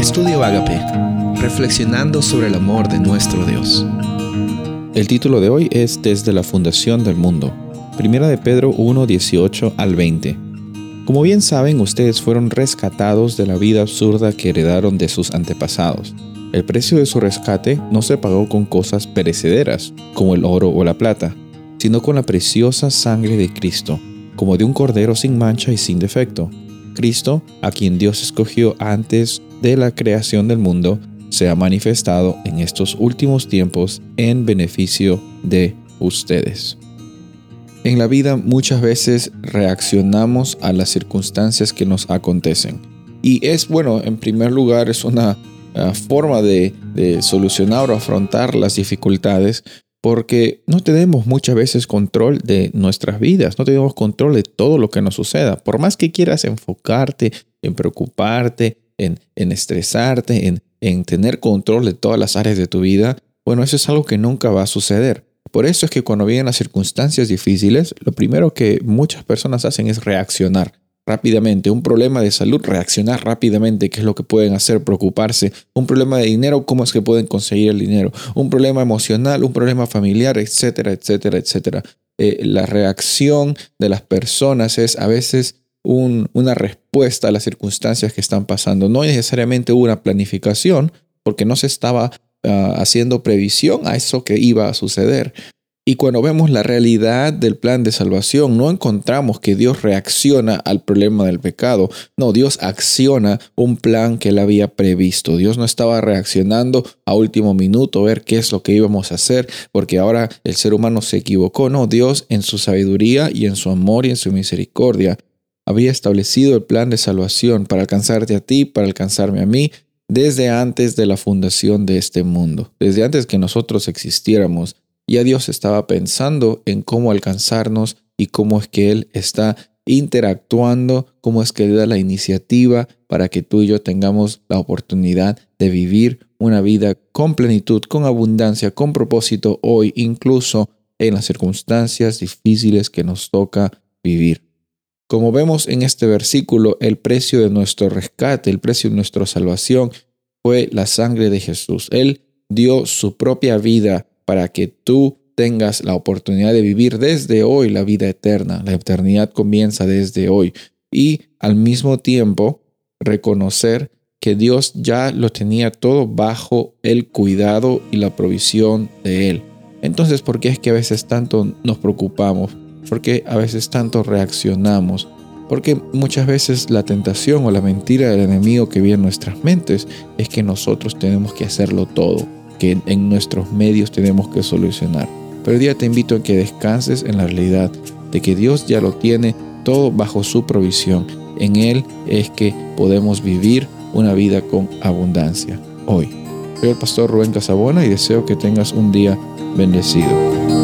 Estudio Agape, reflexionando sobre el amor de nuestro Dios. El título de hoy es Desde la fundación del mundo. Primera de Pedro 1, 18 al 20. Como bien saben, ustedes fueron rescatados de la vida absurda que heredaron de sus antepasados. El precio de su rescate no se pagó con cosas perecederas, como el oro o la plata, sino con la preciosa sangre de Cristo, como de un cordero sin mancha y sin defecto. Cristo, a quien Dios escogió antes de la creación del mundo se ha manifestado en estos últimos tiempos en beneficio de ustedes. En la vida muchas veces reaccionamos a las circunstancias que nos acontecen. Y es bueno, en primer lugar, es una ah, forma de, de solucionar o afrontar las dificultades porque no tenemos muchas veces control de nuestras vidas, no tenemos control de todo lo que nos suceda. Por más que quieras enfocarte en preocuparte, en, estresarte, en, en tener control de todas las áreas de tu vida, bueno, eso es algo que nunca va a suceder. Por eso es que cuando vienen las circunstancias difíciles, lo primero que muchas personas hacen es reaccionar rápidamente. Un problema de salud, reaccionar rápidamente, qué es lo que pueden hacer, preocuparse. Un problema de dinero, cómo es que pueden conseguir el dinero. Un problema emocional, un problema familiar, etcétera, etcétera, etcétera. Eh, la reacción de las personas es a veces una respuesta a las circunstancias que están pasando. No necesariamente una planificación porque no se estaba ah, haciendo previsión a eso que iba a suceder. Y cuando vemos la realidad del plan de salvación, no encontramos que Dios reacciona al problema del pecado. No, Dios acciona un plan que él había previsto. Dios no estaba reaccionando a último minuto ver qué es lo que íbamos a hacer, porque ahora el ser humano se equivocó. No, Dios en su sabiduría y en su amor y en su misericordia había establecido el plan de salvación para alcanzarte a ti, para alcanzarme a mí, desde antes de la fundación de este mundo, desde antes que nosotros existiéramos. Ya Dios estaba pensando en cómo alcanzarnos y cómo es que Él está interactuando, cómo es que Él da la iniciativa para que tú y yo tengamos la oportunidad de vivir una vida con plenitud, con abundancia, con propósito hoy, incluso en las circunstancias difíciles que nos toca vivir. Como vemos en este versículo, el precio de nuestro rescate, el precio de nuestra salvación fue la sangre de Jesús. Él dio su propia vida para que tú tengas la oportunidad de vivir desde hoy la vida eterna. La eternidad comienza desde hoy. Y al mismo tiempo reconocer que Dios ya lo tenía todo bajo el cuidado y la provisión de Él. Entonces, ¿por qué es que a veces tanto nos preocupamos? ¿Por qué a veces tanto reaccionamos? Porque muchas veces la tentación o la mentira del enemigo que viene en nuestras mentes es que nosotros tenemos que hacerlo todo, que en nuestros medios tenemos que solucionar. Pero hoy día te invito a que descanses en la realidad de que Dios ya lo tiene todo bajo su provisión. En Él es que podemos vivir una vida con abundancia. Hoy. Soy el pastor Rubén Casabona y deseo que tengas un día bendecido.